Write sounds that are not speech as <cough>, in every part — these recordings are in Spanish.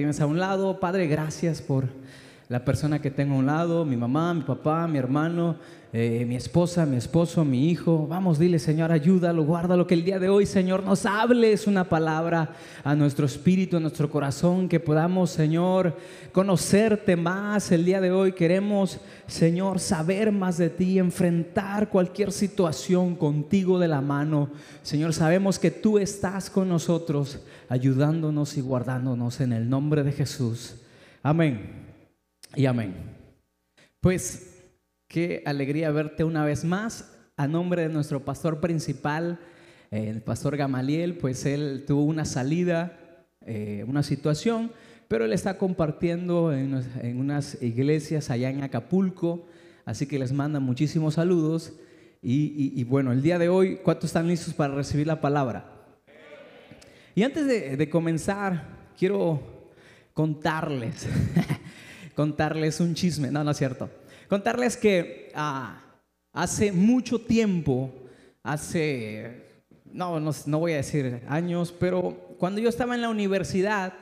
tienes a un lado. Padre, gracias por la persona que tengo a un lado, mi mamá, mi papá, mi hermano, eh, mi esposa, mi esposo, mi hijo. Vamos, dile, Señor, ayúdalo, guárdalo, que el día de hoy, Señor, nos hables una palabra a nuestro espíritu, a nuestro corazón, que podamos, Señor, conocerte más el día de hoy. Queremos, Señor, saber más de ti, enfrentar cualquier situación contigo de la mano. Señor, sabemos que tú estás con nosotros, ayudándonos y guardándonos en el nombre de Jesús. Amén y amén. Pues Qué alegría verte una vez más. A nombre de nuestro pastor principal, el pastor Gamaliel, pues él tuvo una salida, eh, una situación, pero él está compartiendo en, unas iglesias allá en Acapulco, así que les manda muchísimos saludos. Y, bueno, el día de hoy, ¿cuántos están listos para recibir la palabra? Y antes de comenzar, quiero contarles, <laughs> contarles un chisme, no, no es cierto. Contarles que ah, hace mucho tiempo, hace, no, no, voy a decir años, pero cuando yo estaba en la universidad,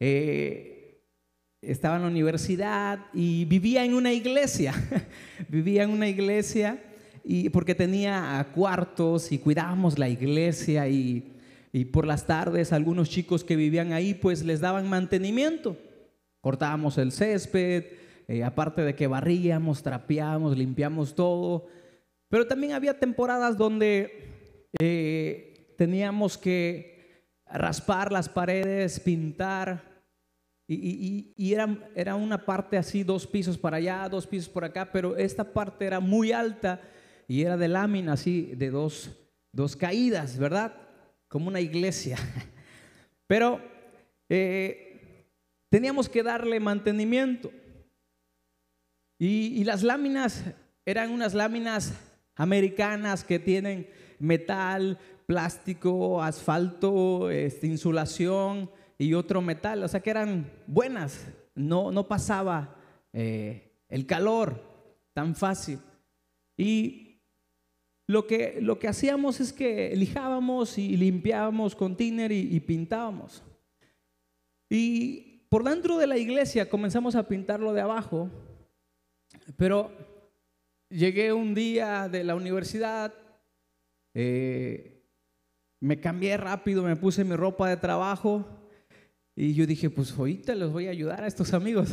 eh, estaba en la universidad y vivía en una iglesia, <laughs> vivía en una iglesia y porque tenía cuartos y cuidábamos la iglesia y, y por las tardes algunos chicos que vivían ahí pues les daban mantenimiento. Cortábamos el césped, eh, aparte de que barríamos, trapeamos, limpiamos todo, pero también había temporadas donde eh, teníamos que raspar las paredes, pintar, y, era, era, una parte así, dos pisos para allá, dos pisos por acá, pero esta parte era muy alta y era de lámina así, de dos, dos caídas, ¿verdad? Como una iglesia. <laughs> Pero eh, teníamos que darle mantenimiento. Y, las láminas eran unas láminas americanas que tienen metal, plástico, asfalto, este, insulación y otro metal, o sea que eran buenas, no, no pasaba eh, el calor tan fácil. Y lo que, lo que hacíamos es que lijábamos y limpiábamos con tiner y, y pintábamos. Y por dentro de la iglesia comenzamos a pintarlo de abajo pero llegué un día de la universidad, eh, me cambié rápido, me puse mi ropa de trabajo y yo dije, pues ahorita les voy a ayudar a estos amigos.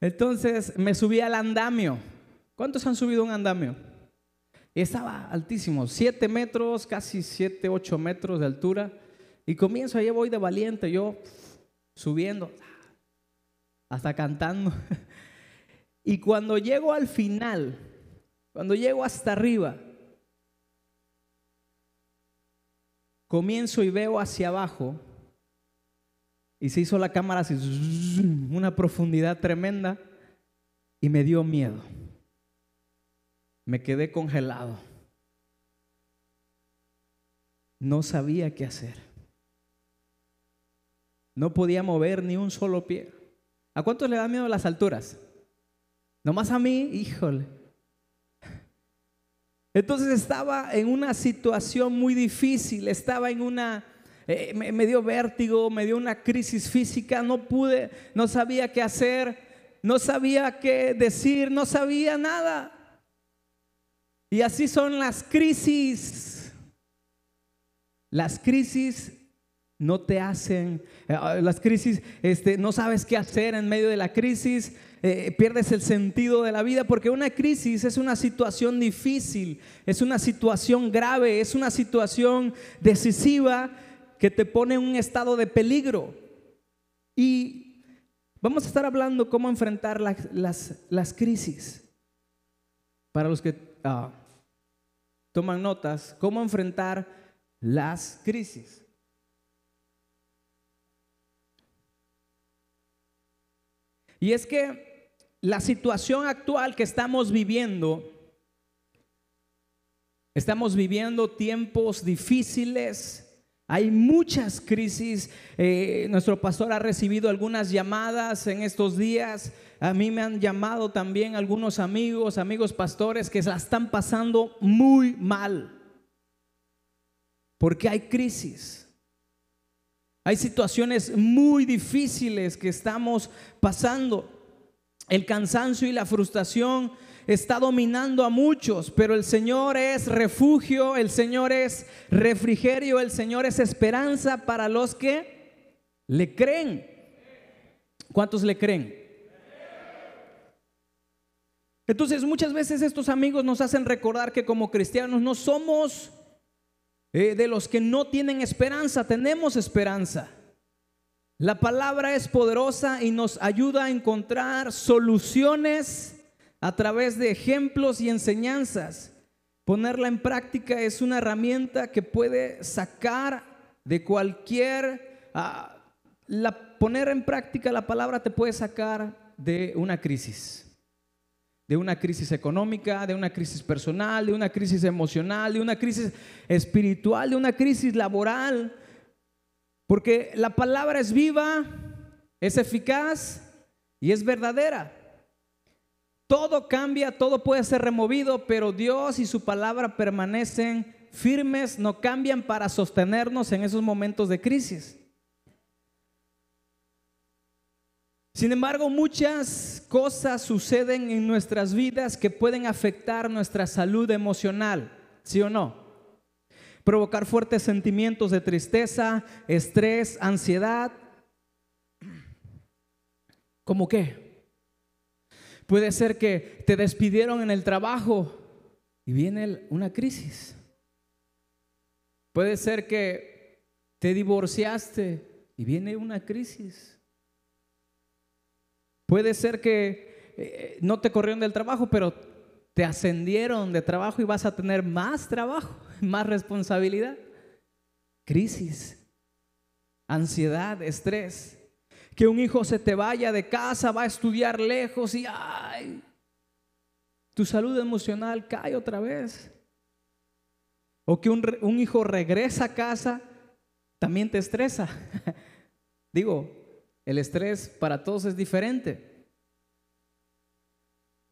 Entonces me subí al andamio. ¿Cuántos han subido un andamio? Estaba altísimo, 7 metros, casi 7, 8 metros de altura. Y comienzo, ahí voy de valiente, yo subiendo, hasta cantando. Y cuando llego al final, cuando llego hasta arriba, comienzo y veo hacia abajo y se hizo la cámara así, una profundidad tremenda y me dio miedo. Me quedé congelado. No sabía qué hacer. No podía mover ni un solo pie. ¿A cuántos le da miedo las alturas? Nomás a mí, híjole. Entonces estaba en una situación muy difícil, estaba en una, eh, me, dio vértigo, me dio una crisis física, no pude, no sabía qué hacer, no sabía qué decir, no sabía nada. Y así son las crisis. Las crisis no te hacen, eh, las crisis, este, no sabes qué hacer en medio de la crisis, eh, pierdes el sentido de la vida, porque una crisis es una situación difícil, es una situación grave, es una situación decisiva que te pone en un estado de peligro. Y vamos a estar hablando cómo enfrentar las, crisis. Para los que ah, toman notas, cómo enfrentar las crisis. Y es que la situación actual que estamos viviendo, estamos viviendo tiempos difíciles. Hay muchas crisis. Eh, nuestro pastor ha recibido algunas llamadas en estos días. A mí me han llamado también algunos amigos, amigos pastores que la están pasando muy mal. Porque hay crisis. Hay situaciones muy difíciles que estamos pasando. El cansancio y la frustración está dominando a muchos, pero el Señor es refugio, el Señor es refrigerio, el Señor es esperanza para los que le creen. ¿Cuántos le creen? Entonces muchas veces estos amigos nos hacen recordar que como cristianos no somos eh, de los que no tienen esperanza, tenemos esperanza. La palabra es poderosa y nos ayuda a encontrar soluciones a través de ejemplos y enseñanzas. Ponerla en práctica es una herramienta que puede sacar de cualquier... Ah, la, poner en práctica la palabra te puede sacar de una crisis de una crisis económica, de una crisis personal, de una crisis emocional, de una crisis espiritual, de una crisis laboral. Porque la palabra es viva, es eficaz y es verdadera. Todo cambia, todo puede ser removido, pero Dios y su palabra permanecen firmes, no cambian para sostenernos en esos momentos de crisis. Sin embargo, muchas cosas suceden en nuestras vidas que pueden afectar nuestra salud emocional, ¿sí o no? Provocar fuertes sentimientos de tristeza, estrés, ansiedad. ¿Cómo qué? Puede ser que te despidieron en el trabajo y viene una crisis. Puede ser que te divorciaste y viene una crisis. Puede ser que eh, no te corrieron del trabajo, pero te ascendieron de trabajo y vas a tener más trabajo, <laughs> más responsabilidad. Crisis, ansiedad, estrés. Que un hijo se te vaya de casa, va a estudiar lejos y ay, tu salud emocional cae otra vez. O que un, un hijo regresa a casa, también te estresa. <laughs> Digo, el estrés para todos es diferente.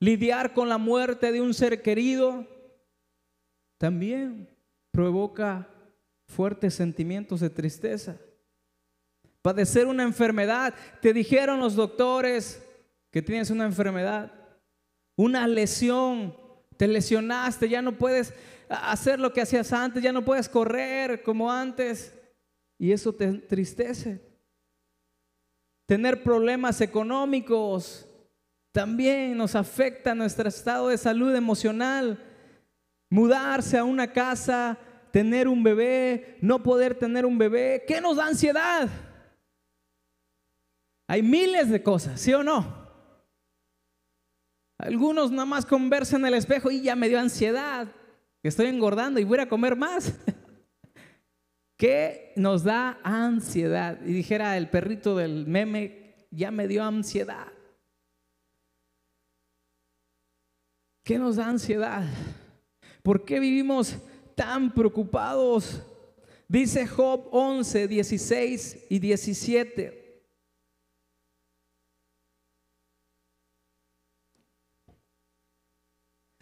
Lidiar con la muerte de un ser querido también provoca fuertes sentimientos de tristeza. Padecer una enfermedad, te dijeron los doctores que tienes una enfermedad, una lesión, te lesionaste, ya no puedes hacer lo que hacías antes, ya no puedes correr como antes, y eso te entristece. Tener problemas económicos también nos afecta nuestro estado de salud emocional. Mudarse a una casa, tener un bebé, no poder tener un bebé, ¿qué nos da ansiedad? Hay miles de cosas, ¿sí o no? Algunos nada más con verse en el espejo y ya me dio ansiedad, estoy engordando y voy a comer más. <laughs> ¿Qué nos da ansiedad? Y dijera el perrito del meme, ya me dio ansiedad. ¿Qué nos da ansiedad? ¿Por qué vivimos tan preocupados? Dice Job 11, 16 y 17.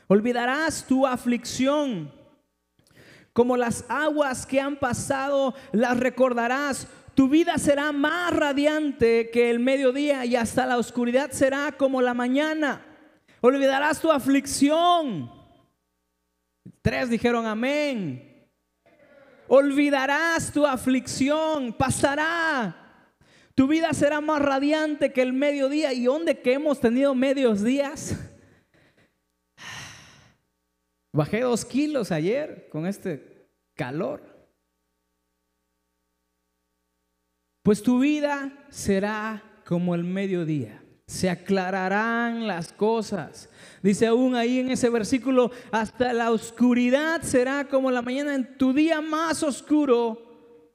Olvidarás tu aflicción como las aguas que han pasado, las recordarás. Tu vida será más radiante que el mediodía y hasta la oscuridad será como la mañana. Olvidarás tu aflicción. Tres dijeron amén. Olvidarás tu aflicción, pasará. Tu vida será más radiante que el mediodía. ¿Y dónde que hemos tenido medios días? Bajé dos kilos ayer con este calor. Pues tu vida será como el mediodía. Se aclararán las cosas. Dice aún ahí en ese versículo, hasta la oscuridad será como la mañana. En tu día más oscuro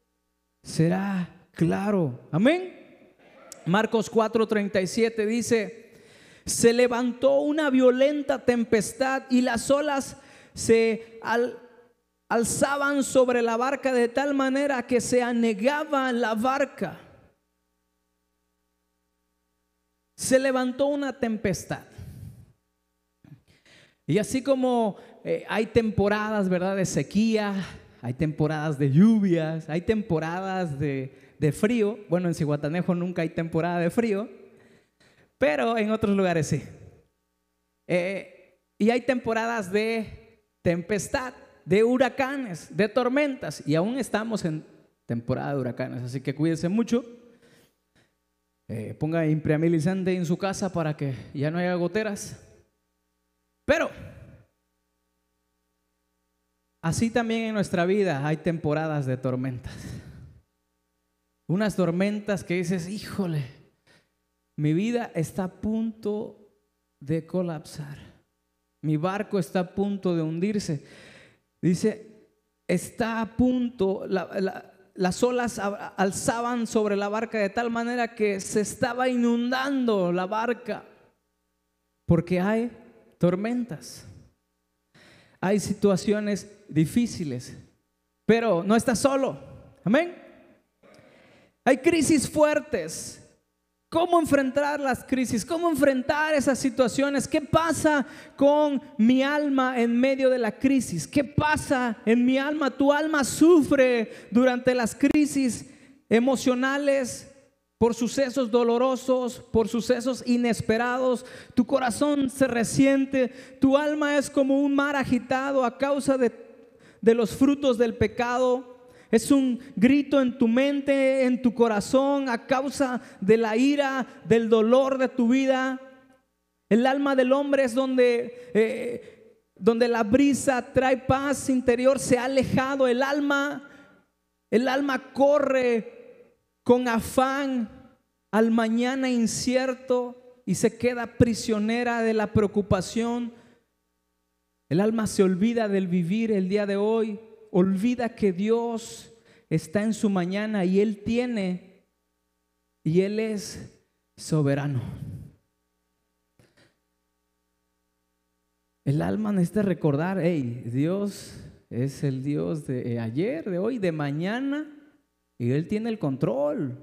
será claro. Amén. Marcos 4:37 dice, se levantó una violenta tempestad y las olas se alzaban sobre la barca de tal manera que se anegaba la barca. Se levantó una tempestad. Y así como eh, hay temporadas, ¿verdad?, de sequía, hay temporadas de lluvias, hay temporadas de de frío. Bueno, en Cihuatanejo nunca hay temporada de frío, pero en otros lugares sí. Eh, y hay temporadas de tempestad, de huracanes, de tormentas, y aún estamos en temporada de huracanes, así que cuídense mucho. Eh, ponga impermeabilizante en su casa para que ya no haya goteras. Pero así también en nuestra vida hay temporadas de tormentas. Unas tormentas que dices, híjole, mi vida está a punto de colapsar. Mi barco está a punto de hundirse. Dice, está a punto, las olas alzaban sobre la barca de tal manera que se estaba inundando la barca, porque hay tormentas, hay situaciones difíciles, pero no estás solo, amén. Hay crisis fuertes, ¿Cómo enfrentar las crisis? ¿Cómo enfrentar esas situaciones? ¿Qué pasa con mi alma en medio de la crisis? ¿Qué pasa en mi alma? Tu alma sufre durante las crisis emocionales por sucesos dolorosos, por sucesos inesperados. Tu corazón se resiente. Tu alma es como un mar agitado a causa de, de los frutos del pecado. Es un grito en tu mente, en tu corazón, a causa de la ira, del dolor de tu vida. El alma del hombre es donde, eh, donde la brisa trae paz interior, se ha alejado. El alma, el alma corre con afán al mañana incierto y se queda prisionera de la preocupación. El alma se olvida del vivir el día de hoy olvida que Dios está en su mañana y Él tiene y Él es soberano. El alma necesita recordar, hey, Dios es el Dios de ayer, de hoy, de mañana, y Él tiene el control.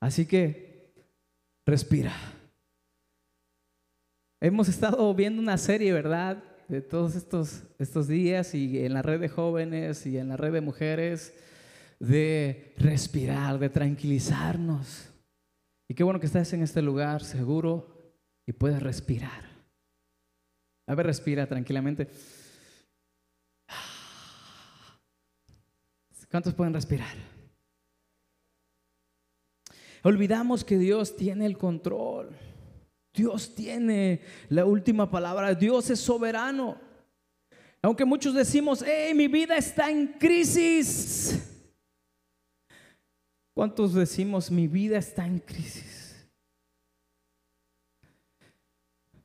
Así que respira. Hemos estado viendo una serie, ¿verdad? De todos estos, estos días y en la red de jóvenes y en la red de mujeres, de respirar, de tranquilizarnos. Y qué bueno que estás en este lugar seguro y puedes respirar. A ver, respira tranquilamente. ¿Cuántos pueden respirar? Olvidamos que Dios tiene el control. Dios tiene la última palabra. Dios es soberano. Aunque muchos decimos, hey, mi vida está en crisis. ¿Cuántos decimos, mi vida está en crisis?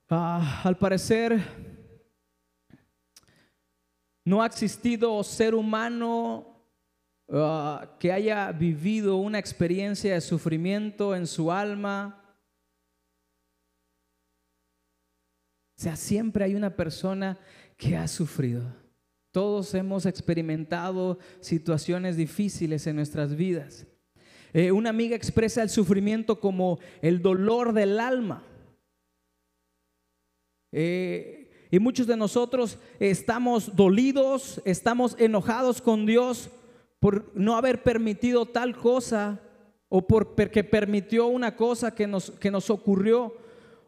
Ah, al parecer, no ha existido ser humano ah, que haya vivido una experiencia de sufrimiento en su alma O sea, siempre hay una persona que ha sufrido. Todos hemos experimentado situaciones difíciles en nuestras vidas. Eh, una amiga expresa el sufrimiento como el dolor del alma. Eh, y muchos de nosotros estamos dolidos, estamos enojados con Dios por no haber permitido tal cosa o porque permitió una cosa que nos, que nos ocurrió.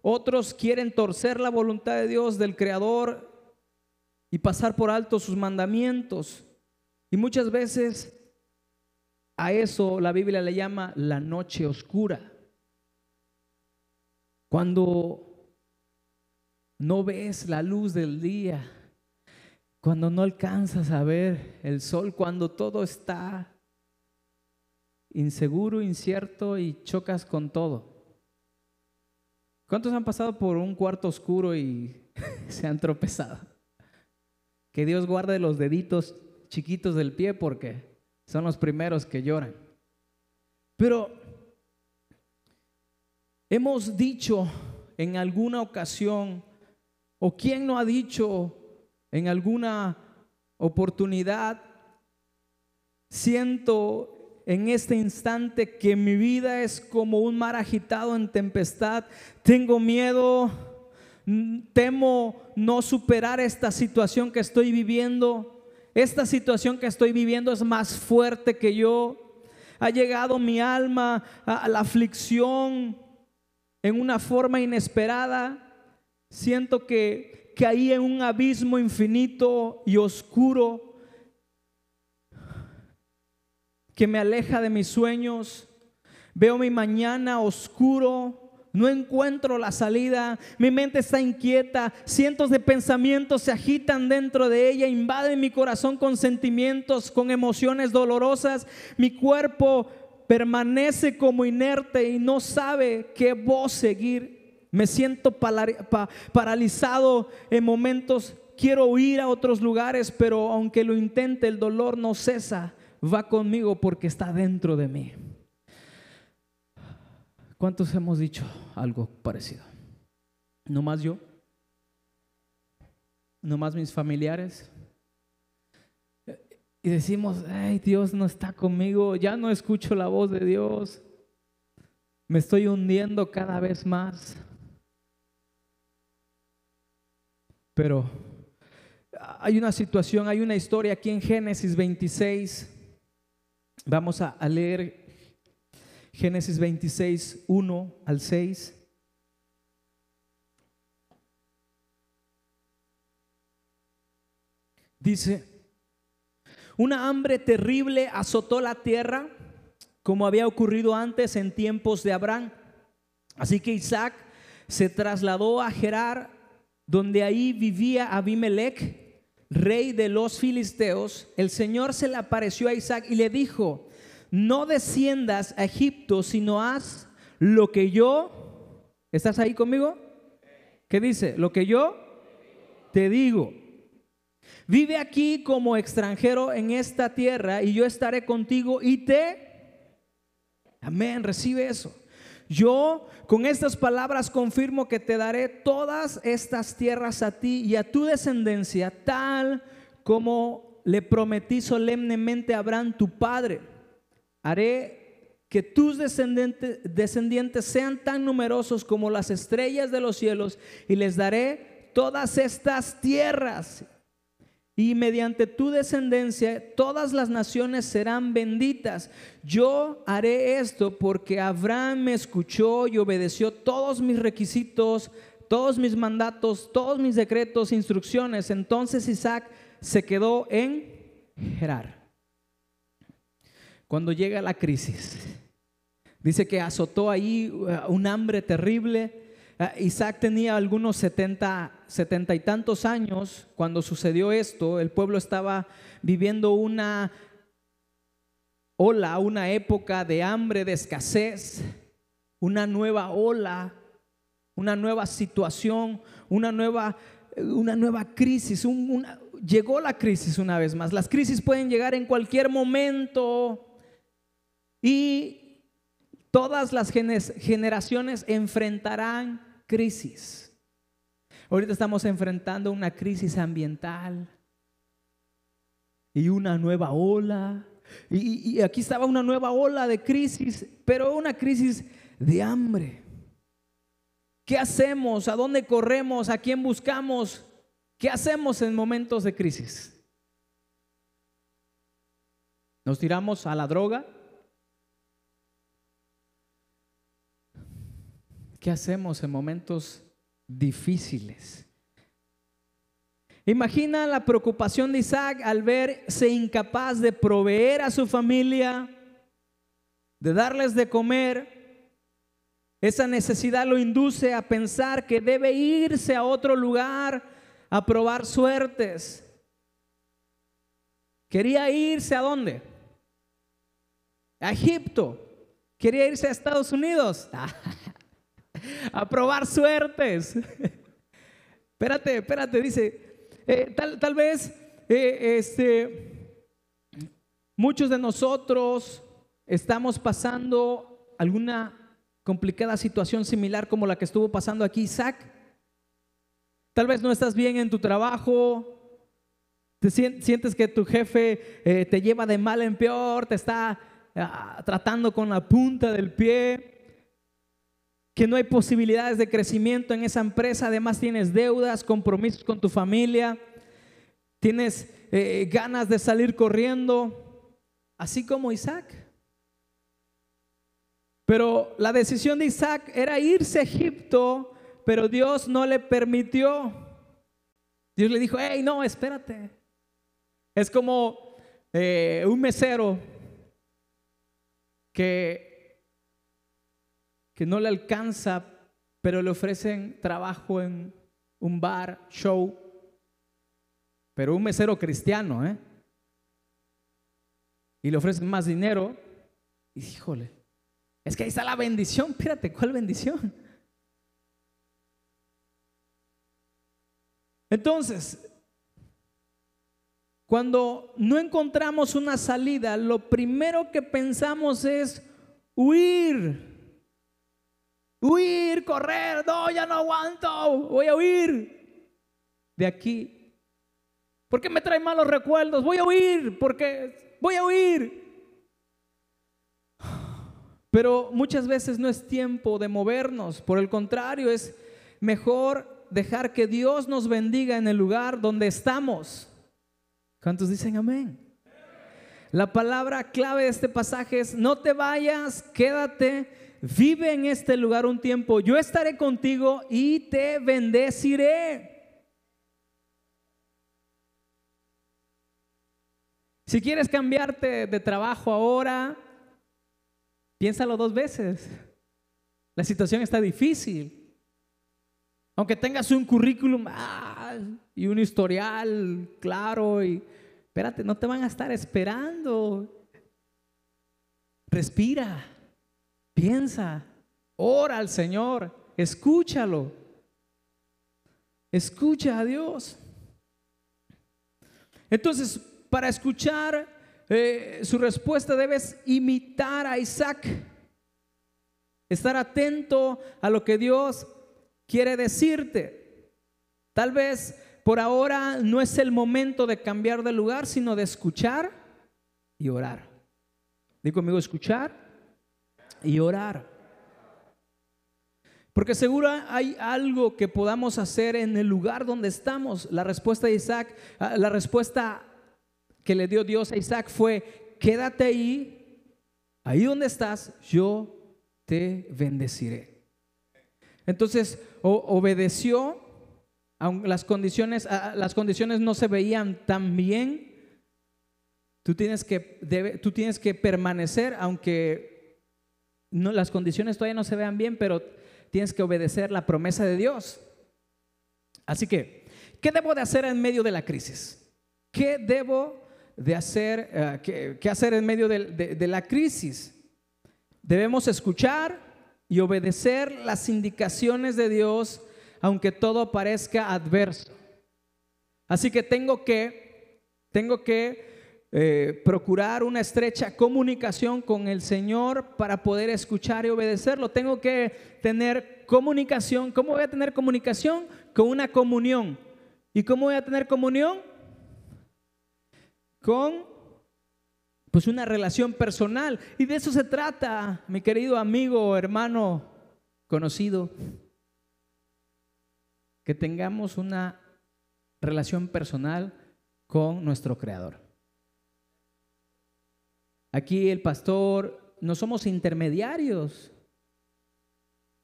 Otros quieren torcer la voluntad de Dios, del Creador, y pasar por alto sus mandamientos. Y muchas veces a eso la Biblia le llama la noche oscura. Cuando no ves la luz del día, cuando no alcanzas a ver el sol, cuando todo está inseguro, incierto y chocas con todo. ¿Cuántos han pasado por un cuarto oscuro y <laughs> se han tropezado? Que Dios guarde los deditos chiquitos del pie porque son los primeros que lloran. Pero hemos dicho en alguna ocasión, o quién no ha dicho en alguna oportunidad, siento en este instante que mi vida es como un mar agitado en tempestad. Tengo miedo, temo no superar esta situación que estoy viviendo. Esta situación que estoy viviendo es más fuerte que yo. ha llegado mi alma a la aflicción en una forma inesperada. Siento que caí en un abismo infinito y oscuro que me aleja de mis sueños. Veo mi mañana oscuro, no encuentro la salida, mi mente está inquieta, cientos de pensamientos se agitan dentro de ella, invaden mi corazón con sentimientos, con emociones dolorosas, mi cuerpo permanece como inerte y no sabe qué voz seguir. Me siento paralizado en momentos, quiero ir a otros lugares, pero aunque lo intente, el dolor no cesa, va conmigo porque está dentro de mí. ¿Cuántos hemos dicho algo parecido? ¿No más yo? ¿No más mis familiares? Y decimos, ay, Dios no está conmigo, ya no escucho la voz de Dios, me estoy hundiendo cada vez más. Pero hay una situación, hay una historia aquí en Génesis 26. Vamos a, leer Génesis 26, 1 al 6. Dice, una hambre terrible azotó la tierra como había ocurrido antes en tiempos de Abraham. Así que Isaac se trasladó a Gerar, donde ahí vivía Abimelech, rey de los filisteos. El Señor se le apareció a Isaac y le dijo, no desciendas a Egipto, sino haz lo que yo, ¿estás ahí conmigo? ¿Qué dice? Lo que yo te digo. Vive aquí como extranjero en esta tierra y yo estaré contigo y te... Amén, recibe eso. Yo con estas palabras confirmo que te daré todas estas tierras a ti y a tu descendencia, tal como le prometí solemnemente a Abraham, tu padre haré que tus descendientes, descendientes sean tan numerosos como las estrellas de los cielos y les daré todas estas tierras. Y mediante tu descendencia todas las naciones serán benditas. Yo haré esto porque Abraham me escuchó y obedeció todos mis requisitos, todos mis mandatos, todos mis decretos, instrucciones. Entonces Isaac se quedó en Gerar cuando llega la crisis. Dice que azotó ahí uh, un hambre terrible. Uh, Isaac tenía algunos 70, 70 y tantos años cuando sucedió esto. El pueblo estaba viviendo una ola, una época de hambre, de escasez, una nueva ola, una nueva situación, una nueva, una nueva crisis. llegó la crisis una vez más. Las crisis pueden llegar en cualquier momento. Y todas las generaciones enfrentarán crisis. Ahorita estamos enfrentando una crisis ambiental y una nueva ola. Y, aquí estaba una nueva ola de crisis, pero una crisis de hambre. ¿Qué hacemos? ¿A dónde corremos? ¿A quién buscamos? ¿Qué hacemos en momentos de crisis? ¿Nos tiramos a la droga? ¿Qué hacemos en momentos difíciles? Imagina la preocupación de Isaac al verse incapaz de proveer a su familia, de darles de comer. Esa necesidad lo induce a pensar que debe irse a otro lugar a probar suertes. Quería irse a dónde? A Egipto. Quería irse a Estados Unidos. <laughs> a probar suertes. espérate, espérate, dice, eh, tal, tal, vez eh, este, muchos de nosotros estamos pasando alguna complicada situación similar como la que estuvo pasando aquí Isaac. Tal vez no estás bien en tu trabajo, te sientes que tu jefe eh, te lleva de mal en peor, te está ah, tratando con la punta del pie que no hay posibilidades de crecimiento en esa empresa, además tienes deudas, compromisos con tu familia, tienes eh, ganas de salir corriendo, así como Isaac. Pero la decisión de Isaac era irse a Egipto, pero Dios no le permitió. Dios le dijo, hey, no, espérate. Es como eh, un mesero que, que no le alcanza, pero le ofrecen trabajo en un bar, show, pero un mesero cristiano, ¿eh? Y le ofrecen más dinero. Y híjole, es que ahí está la bendición. Espérate, ¿cuál bendición? Entonces, cuando no encontramos una salida, lo primero que pensamos es huir. Huir, correr, no, ya no aguanto, voy a huir de aquí. ¿Por qué me trae malos recuerdos? Voy a huir, porque voy a huir. Pero muchas veces no es tiempo de movernos, por el contrario, es mejor dejar que Dios nos bendiga en el lugar donde estamos. ¿Cuántos dicen amén? La palabra clave de este pasaje es, no te vayas, quédate, vive en este lugar un tiempo, yo estaré contigo y te bendeciré. Si quieres cambiarte de trabajo ahora, piénsalo dos veces. La situación está difícil. Aunque tengas un currículum ah, y un historial claro y espérate, no te van a estar esperando. Respira, piensa, ora al Señor, escúchalo. Escucha a Dios. Entonces, para escuchar eh, su respuesta debes imitar a Isaac. Estar atento a lo que Dios quiere decirte. Tal vez por ahora no es el momento de cambiar de lugar, sino de escuchar y orar. Digo conmigo, escuchar y orar. Porque seguro hay algo que podamos hacer en el lugar donde estamos. La respuesta de Isaac, ah, la respuesta que le dio Dios a Isaac fue, quédate ahí, ahí donde estás, yo te bendeciré. Entonces obedeció, aunque las condiciones, las condiciones no se veían tan bien. Tú tienes que, tú tienes que permanecer, aunque no, las condiciones todavía no se vean bien, pero tienes que obedecer la promesa de Dios. Así que, ¿qué debo de hacer en medio de la crisis? ¿Qué debo de hacer, eh, qué, hacer en medio de, la crisis. Debemos escuchar y obedecer las indicaciones de Dios, aunque todo parezca adverso. Así que tengo que, tengo que eh, procurar una estrecha comunicación con el Señor para poder escuchar y obedecerlo. Tengo que tener comunicación. ¿Cómo voy a tener comunicación? Con una comunión. ¿Y cómo voy a tener comunión? con pues una relación personal. Y de eso se trata, mi querido amigo, hermano, conocido. Que tengamos una relación personal con nuestro Creador. Aquí el pastor, no somos intermediarios.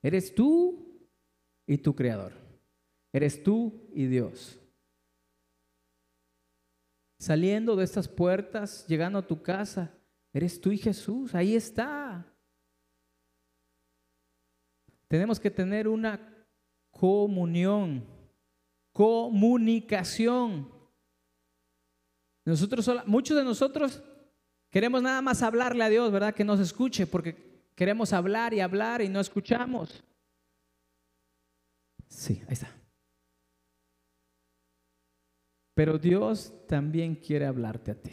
Eres tú y tu Creador. Eres tú y Dios saliendo de estas puertas, llegando a tu casa, eres tú y Jesús, ahí está. Tenemos que tener una comunión, comunicación. Nosotros, muchos de nosotros queremos nada más hablarle a Dios, ¿verdad? Que nos escuche, porque queremos hablar y hablar y no escuchamos. Sí, ahí está. Pero Dios también quiere hablarte a ti.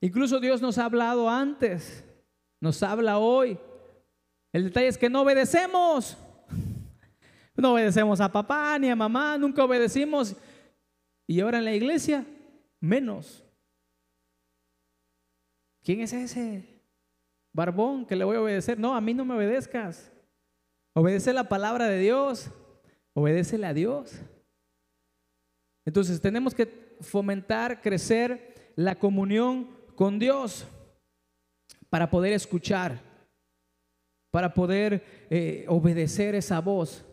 Incluso Dios nos ha hablado antes, nos habla hoy. El detalle es que no obedecemos. <laughs> No obedecemos a papá ni a mamá, nunca obedecimos. Y ahora en la iglesia, menos. ¿Quién es ese barbón que le voy a obedecer? No, a mí no me obedezcas. Obedece la palabra de Dios. Obedécele a Dios. Entonces tenemos que fomentar, crecer la comunión con Dios. para poder escuchar, para poder eh, obedecer esa voz.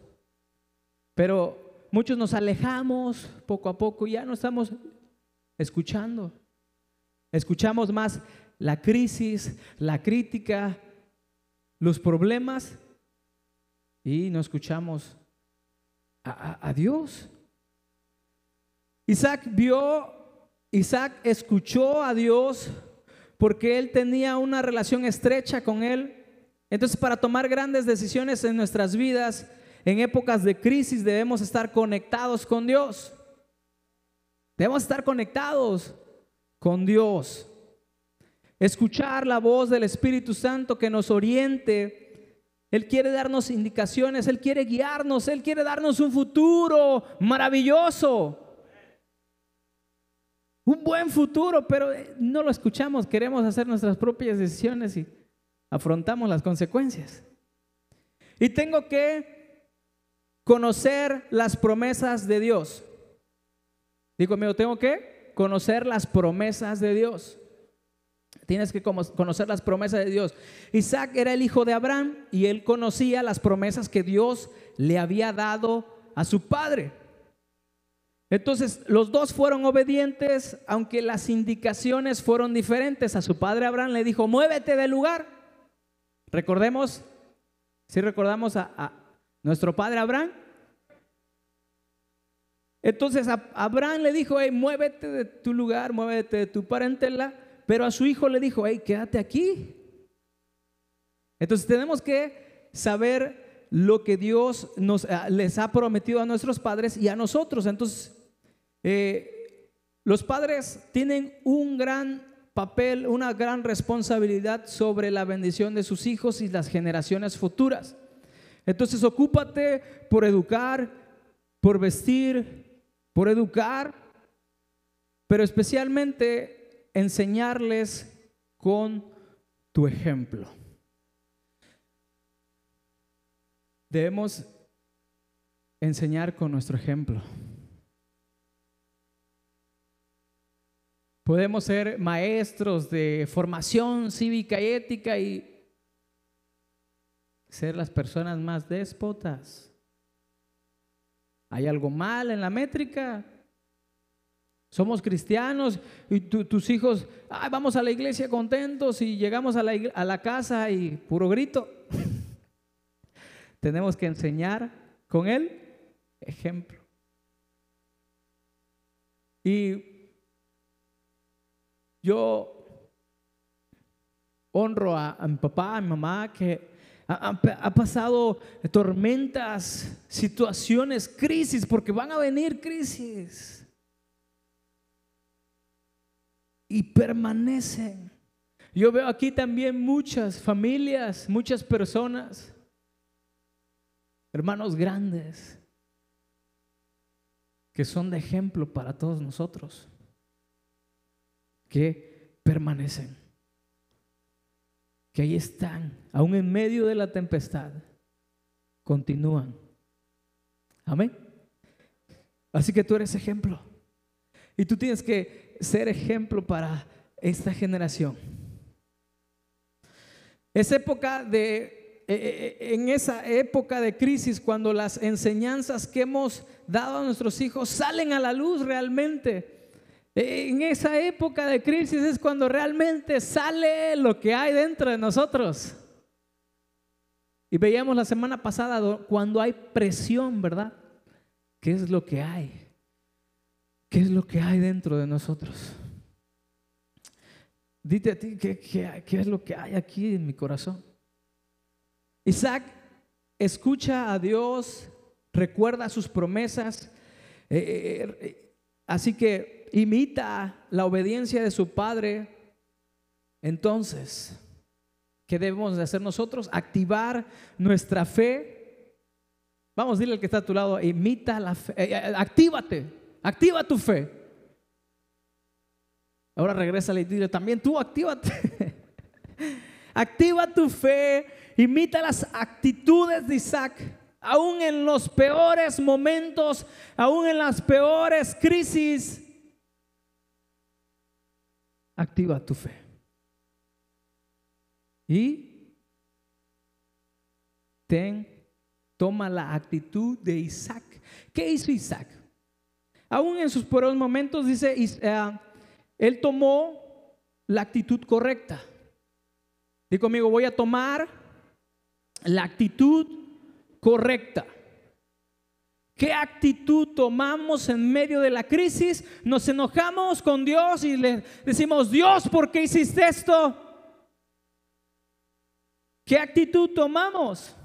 Pero muchos nos alejamos poco a poco, ya no estamos escuchando. Escuchamos más la crisis, la crítica, los problemas y no escuchamos a, a Dios. Isaac vio, Isaac escuchó a Dios porque él tenía una relación estrecha con él. Entonces, para tomar grandes decisiones en nuestras vidas, en épocas de crisis, debemos estar conectados con Dios. Debemos estar conectados con Dios. Escuchar la voz del Espíritu Santo que nos oriente. Él quiere darnos indicaciones, Él quiere guiarnos, Él quiere darnos un futuro maravilloso. Un buen futuro, pero eh, no lo escuchamos. Queremos hacer nuestras propias decisiones y afrontamos las consecuencias. Y tengo que conocer las promesas de Dios. Digo, amigo, tengo que conocer las promesas de Dios. Tienes que conocer las promesas de Dios. Isaac era el hijo de Abraham y él conocía las promesas que Dios le había dado a su padre. Entonces, los dos fueron obedientes, aunque las indicaciones fueron diferentes. A su padre Abraham le dijo, muévete del lugar. Recordemos, si recordamos a, a nuestro padre Abraham, entonces Abraham le dijo, muévete de tu lugar, muévete de tu parentela, pero a su hijo le dijo, hey, quédate aquí. Entonces tenemos que saber lo que Dios nos, ah, les ha prometido a nuestros padres y a nosotros. Entonces, eh, los padres tienen un gran papel, una gran responsabilidad sobre la bendición de sus hijos y las generaciones futuras. Entonces, ocúpate por educar, por vestir, por educar, pero especialmente enseñarles con tu ejemplo. Debemos enseñar con nuestro ejemplo. Podemos ser maestros de formación cívica y ética y ser las personas más déspotas. ¿Hay algo mal en la métrica? Somos cristianos y tus hijos, vamos a la iglesia contentos y llegamos a la, a la casa y puro grito. <laughs> Tenemos que enseñar con él ejemplo. Y yo honro a, a mi papá, a mi mamá, que ha, pasado tormentas, situaciones, crisis, porque van a venir crisis. Y permanecen. Yo veo aquí también muchas familias, muchas personas, hermanos grandes, que son de ejemplo para todos nosotros, que permanecen que ahí están, aún en medio de la tempestad, continúan. Amén. Así que tú eres ejemplo. Y tú tienes que ser ejemplo para esta generación. Es época de, eh, eh, en esa época de crisis, cuando las enseñanzas que hemos dado a nuestros hijos salen a la luz realmente en esa época de crisis es cuando realmente sale lo que hay dentro de nosotros. Y veíamos la semana pasada cuando hay presión, ¿verdad? ¿Qué es lo que hay? ¿Qué es lo que hay dentro de nosotros? Dite a ti, ¿qué, qué es lo que hay aquí en mi corazón? Isaac escucha a Dios, recuerda sus promesas. Eh, eh, eh, así que imita la obediencia de su padre, entonces, ¿qué debemos de hacer nosotros? Activar nuestra fe. Vamos, dile al que está a tu lado, imita la fe, eh, actívate, activa tu fe. Ahora regresa y dile, también tú actívate. <laughs> Activa tu fe, imita las actitudes de Isaac, aún en los peores momentos, aún en las peores crisis activa tu fe. y ten, toma la actitud de Isaac. ¿Qué hizo Isaac? Aún en sus peores momentos dice, eh, él tomó la actitud correcta. Digo conmigo, voy a tomar la actitud correcta. ¿Qué actitud tomamos en medio de la crisis? Nos enojamos con Dios y le decimos, Dios, ¿por qué hiciste esto? ¿Qué actitud tomamos?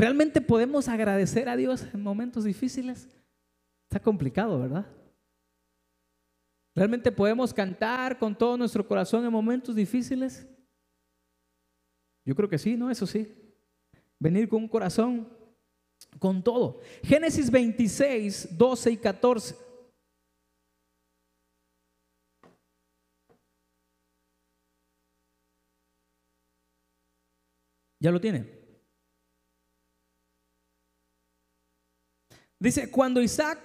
¿Realmente podemos agradecer a Dios en momentos difíciles? Está complicado, ¿verdad? ¿Realmente podemos cantar con todo nuestro corazón en momentos difíciles? Yo creo que sí, ¿no? Eso sí. Venir con un corazón con todo. Génesis 26, 12 y 14. ¿Ya lo tiene? Dice, cuando Isaac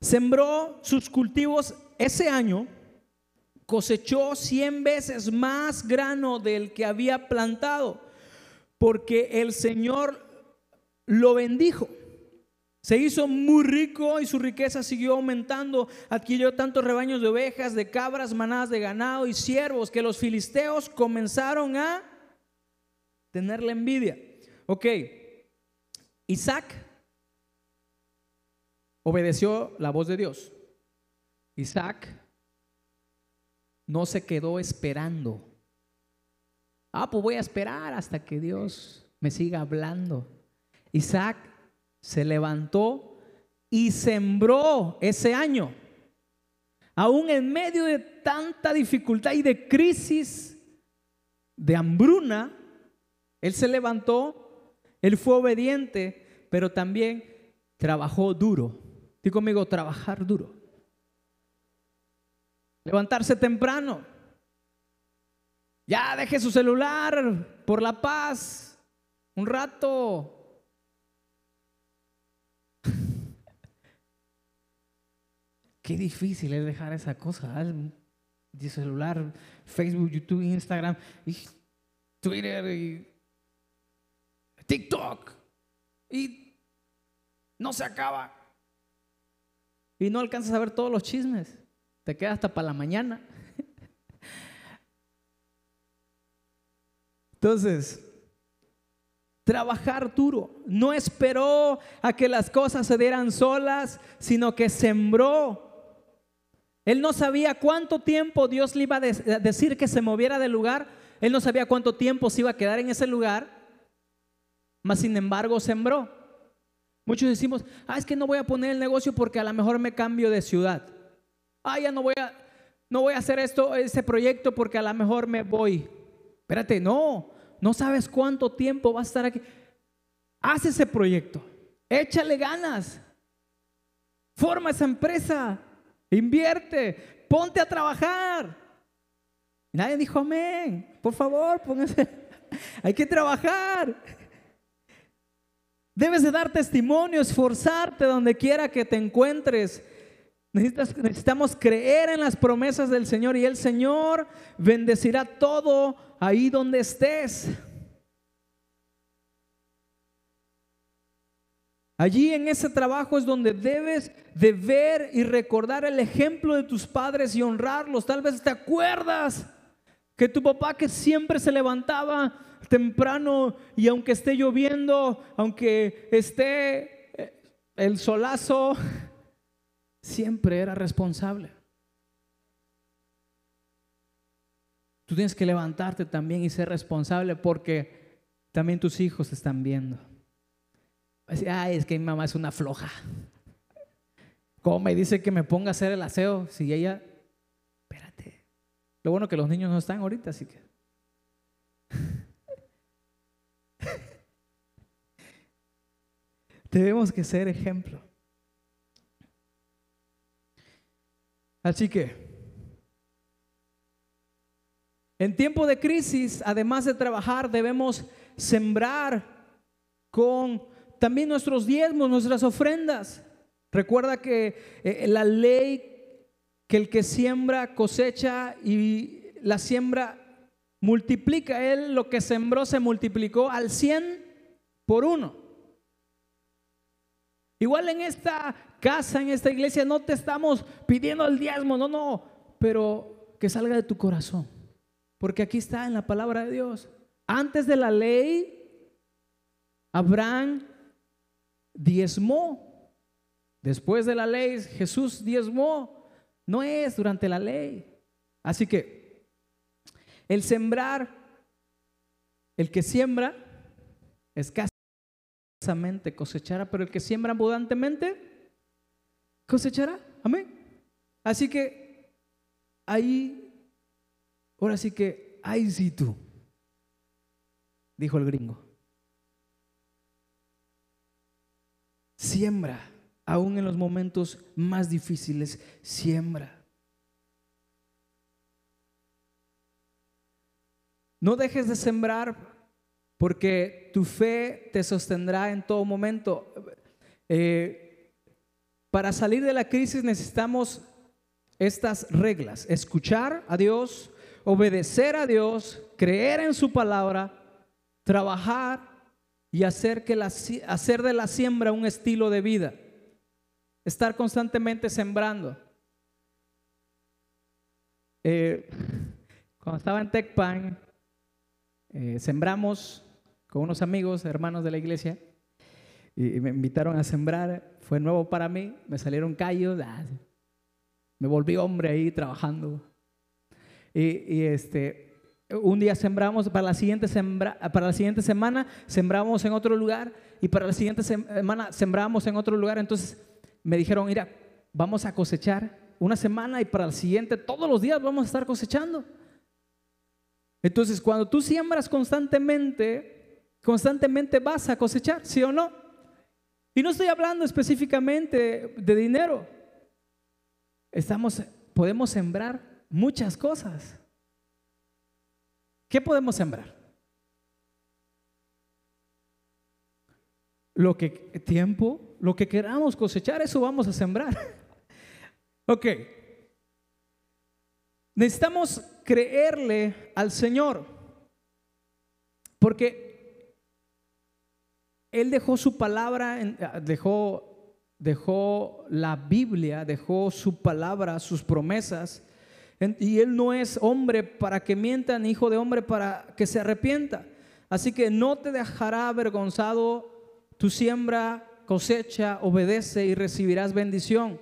sembró sus cultivos ese año, cosechó cien veces más grano del que había plantado, porque el Señor lo bendijo. Se hizo muy rico y su riqueza siguió aumentando. Adquirió tantos rebaños de ovejas, de cabras, manadas de ganado y siervos que los filisteos comenzaron a tenerle envidia. Ok, Isaac obedeció la voz de Dios. Isaac no se quedó esperando. Ah, pues voy a esperar hasta que Dios me siga hablando. Isaac se levantó y sembró ese año. Aún en medio de tanta dificultad y de crisis, de hambruna, él se levantó, él fue obediente, pero también trabajó duro. Digo conmigo, trabajar duro. Levantarse temprano. Ya deje su celular por la paz. Un rato. <laughs> Qué difícil es dejar esa cosa. El celular, Facebook, YouTube, Instagram, Twitter y TikTok. Y no se acaba. Y no alcanzas a ver todos los chismes. Te queda hasta para la mañana. <laughs> Entonces, trabajar duro. No esperó a que las cosas se dieran solas, sino que sembró. Él no sabía cuánto tiempo Dios le iba a decir que se moviera del lugar. Él no sabía cuánto tiempo se iba a quedar en ese lugar. Mas sin embargo sembró. Muchos decimos, ah, es que no voy a poner el negocio porque a lo mejor me cambio de ciudad. Ah, ya no voy a, no voy a hacer esto, ese proyecto porque a lo mejor me voy. Espérate, no, no sabes cuánto tiempo va a estar aquí. Haz ese proyecto. Échale ganas. Forma esa empresa. Invierte. Ponte a trabajar. Nadie dijo amén. Por favor, póngase. <laughs> Hay que trabajar. Debes de dar testimonio, esforzarte donde quiera que te encuentres. necesitamos creer en las promesas del Señor y el Señor bendecirá todo ahí donde estés. Allí en ese trabajo es donde debes de ver y recordar el ejemplo de tus padres y honrarlos. Tal vez te acuerdas que tu papá que siempre se levantaba temprano y aunque esté lloviendo, aunque esté eh, el solazo, <laughs> siempre era responsable. Tú tienes que levantarte también y ser responsable porque también tus hijos te están viendo. Ay, es que mi mamá es una floja. <laughs> ¿Cómo me dice que me ponga a hacer el aseo? Si ella, espérate. Lo bueno que los niños no están ahorita, así que. Debemos que ser ejemplo. Así que en tiempo de crisis, además de trabajar, debemos sembrar con también nuestros diezmos, nuestras ofrendas. Recuerda que eh, la ley que el que siembra cosecha y la siembra multiplica. Él lo que sembró se multiplicó al 100 por uno. Igual en esta casa, en esta iglesia, no te estamos pidiendo el diezmo, no, no, pero que salga de tu corazón. Porque aquí está en la palabra de Dios. Antes de la ley, Abraham diezmó. Después de la ley, Jesús diezmó. No es durante la ley. Así que el sembrar, el que siembra, cosechará, pero el que siembra abundantemente, cosechará. Amén. Así que ahí, ahora sí que, ay sí tú, dijo el gringo. Siembra, aún en los momentos más difíciles, siembra. No dejes de sembrar porque tu fe te sostendrá en todo momento. Eh, para salir de la crisis necesitamos estas reglas. Escuchar a Dios, obedecer a Dios, creer en su palabra, trabajar y hacer, que la, hacer de la siembra un estilo de vida. Estar constantemente sembrando. Eh, cuando estaba en TechPan, eh, sembramos con unos amigos, hermanos de la iglesia, y, me invitaron a sembrar. Fue nuevo para mí, me salieron callos, ah, me volví hombre ahí trabajando. Y, este, un día sembramos, para la, siguiente sembra, para la siguiente semana sembramos en otro lugar y para la siguiente semana sembramos en otro lugar. Entonces me dijeron, mira, vamos a cosechar una semana y para la siguiente todos los días vamos a estar cosechando. Entonces, cuando tú siembras constantemente, constantemente vas a cosechar, ¿sí o no? Y no estoy hablando específicamente de dinero. Estamos, podemos sembrar muchas cosas. ¿Qué podemos sembrar? Lo que tiempo, lo que queramos cosechar, eso vamos a sembrar. <laughs> ok. Necesitamos creerle al Señor. Porque Él dejó su palabra, dejó, dejó la Biblia, dejó su palabra, sus promesas. Y Él no es hombre para que mienta, ni hijo de hombre para que se arrepienta. Así que no te dejará avergonzado tu siembra, cosecha, obedece y recibirás bendición.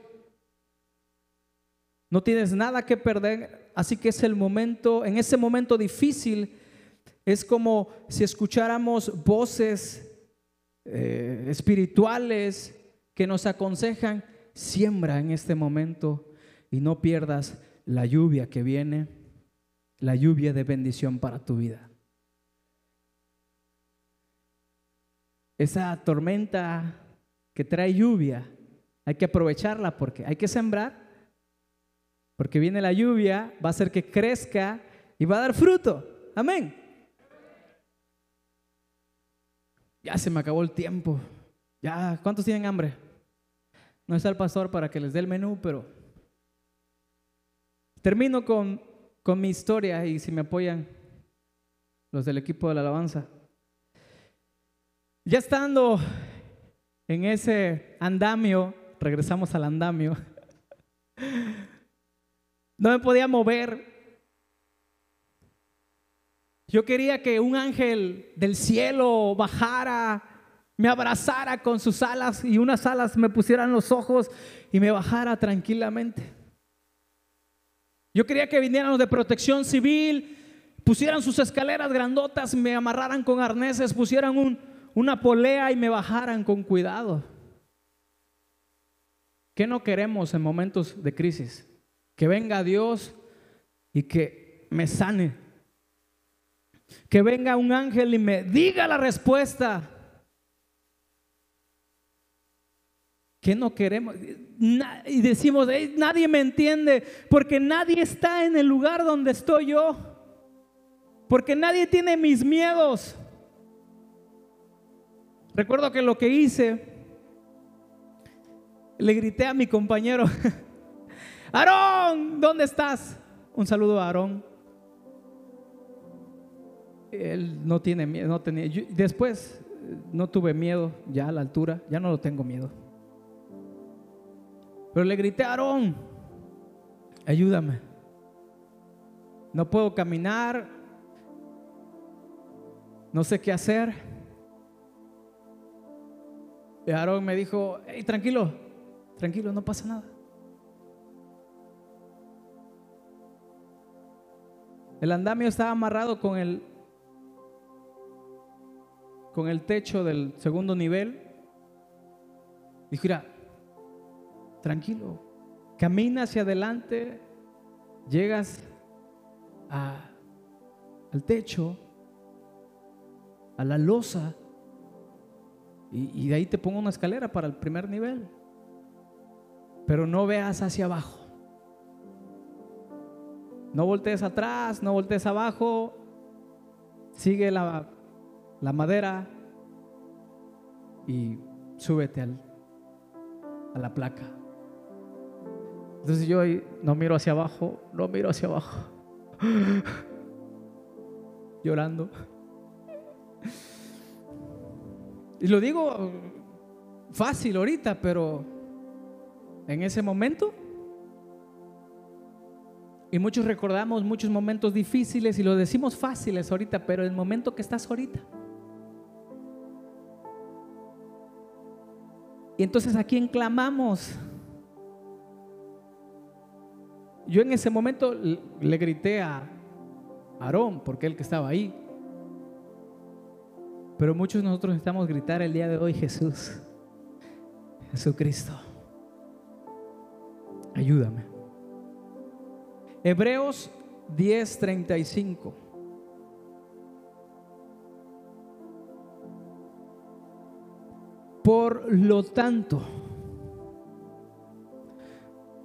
No tienes nada que perder así que es el momento, en ese momento difícil, es como si escucháramos voces eh, espirituales que nos aconsejan, siembra en este momento y no pierdas la lluvia que viene, la lluvia de bendición para tu vida. Esa tormenta que trae lluvia, hay que aprovecharla porque hay que sembrar porque viene la lluvia, va a hacer que crezca y va a dar fruto. Amén. Ya se me acabó el tiempo. Ya, ¿cuántos tienen hambre? No está el pastor para que les dé el menú, pero termino con, con mi historia y si me apoyan los del equipo de la alabanza. Ya estando en ese andamio, regresamos al andamio. <laughs> No me podía mover. Yo quería que un ángel del cielo bajara, me abrazara con sus alas y unas alas me pusieran los ojos y me bajara tranquilamente. Yo quería que vinieran los de protección civil, pusieran sus escaleras grandotas, me amarraran con arneses, pusieran una polea y me bajaran con cuidado. ¿Qué no queremos en momentos de crisis? Que venga Dios y que me sane. Que venga un ángel y me diga la respuesta. Que no queremos. Y decimos, nadie me entiende porque nadie está en el lugar donde estoy yo. Porque nadie tiene mis miedos. Recuerdo que lo que hice, le grité a mi compañero, <laughs> Aarón, ¿dónde estás? Un saludo a Aarón. Él no tiene miedo, no tenía. después no tuve miedo ya a la altura, ya no lo tengo miedo. Pero le grité a Aarón, ayúdame. No puedo caminar, no sé qué hacer. Y Aarón me dijo, hey, tranquilo, tranquilo, no pasa nada. El andamio estaba amarrado con el con el techo del segundo nivel. Dijo, mira, tranquilo, camina hacia adelante, llegas al techo, a la losa, y, y de ahí te pongo una escalera para el primer nivel. Pero no veas hacia abajo. No voltees atrás, no voltees abajo. Sigue la la madera y súbete al, a la placa. Entonces yo no miro hacia abajo, no miro hacia abajo, <laughs> llorando. Y lo digo fácil ahorita, pero en ese momento y muchos recordamos muchos momentos difíciles y lo decimos fáciles ahorita, pero el momento que estás ahorita. Y entonces a quién clamamos? Yo en ese momento le grité a Aarón, porque él que estaba ahí. Pero muchos de nosotros necesitamos gritar el día de hoy, Jesús, Jesucristo, ayúdame. Hebreos 10:35. Por lo tanto,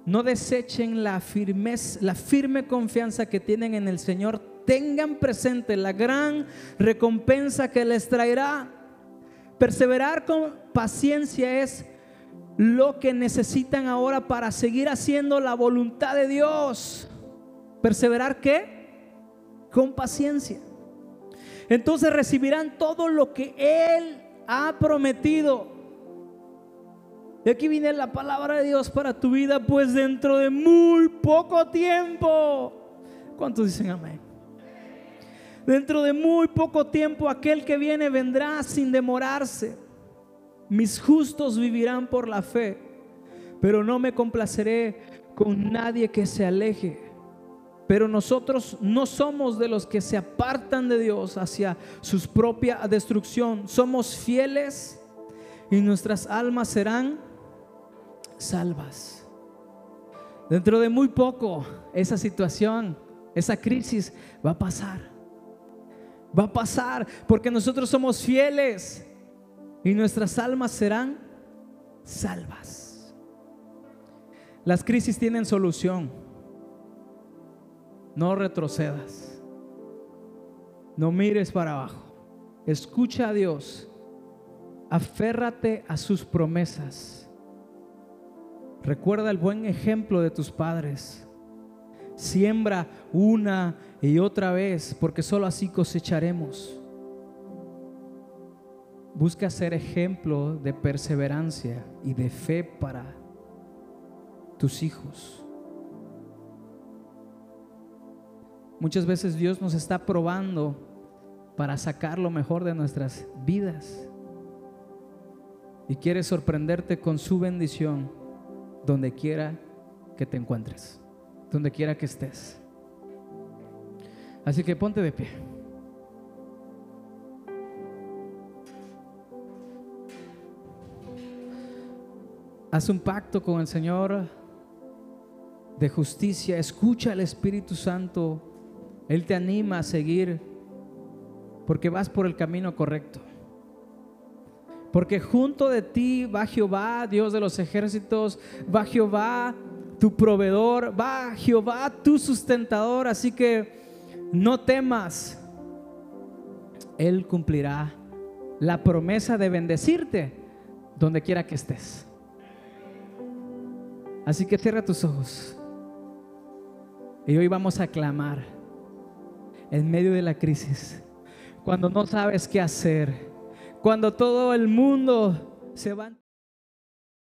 no desechen la, firmeza, la firme confianza que tienen en el Señor. Tengan presente la gran recompensa que les traerá. Perseverar con paciencia es lo que necesitan ahora para seguir haciendo la voluntad de Dios. ¿Perseverar qué? Con paciencia. Entonces recibirán todo lo que Él ha prometido. Y aquí viene la palabra de Dios para tu vida, pues dentro de muy poco tiempo. ¿Cuántos dicen amén? Dentro de muy poco tiempo aquel que viene vendrá sin demorarse. Mis justos vivirán por la fe, pero no me complaceré con nadie que se aleje. Pero nosotros no somos de los que se apartan de Dios hacia su propia destrucción. Somos fieles y nuestras almas serán salvas. Dentro de muy poco esa situación, esa crisis va a pasar. Va a pasar porque nosotros somos fieles y nuestras almas serán salvas. Las crisis tienen solución. No retrocedas. No mires para abajo. Escucha a Dios. Aférrate a sus promesas. Recuerda el buen ejemplo de tus padres. Siembra una y otra vez, porque solo así cosecharemos. Busca ser ejemplo de perseverancia y de fe para tus hijos. Muchas veces Dios nos está probando para sacar lo mejor de nuestras vidas. Y quiere sorprenderte con su bendición donde quiera que te encuentres, donde quiera que estés. Así que ponte de pie. Haz un pacto con el Señor de justicia. Escucha al Espíritu Santo él te anima a seguir porque vas por el camino correcto. Porque junto de ti va Jehová, Dios de los ejércitos, va Jehová, tu proveedor, va Jehová, tu sustentador. Así que no temas, Él cumplirá la promesa de bendecirte donde quiera que estés. Así que cierra tus ojos. Y hoy vamos a clamar en medio de la crisis. cuando no sabes qué hacer, cuando todo el mundo se va.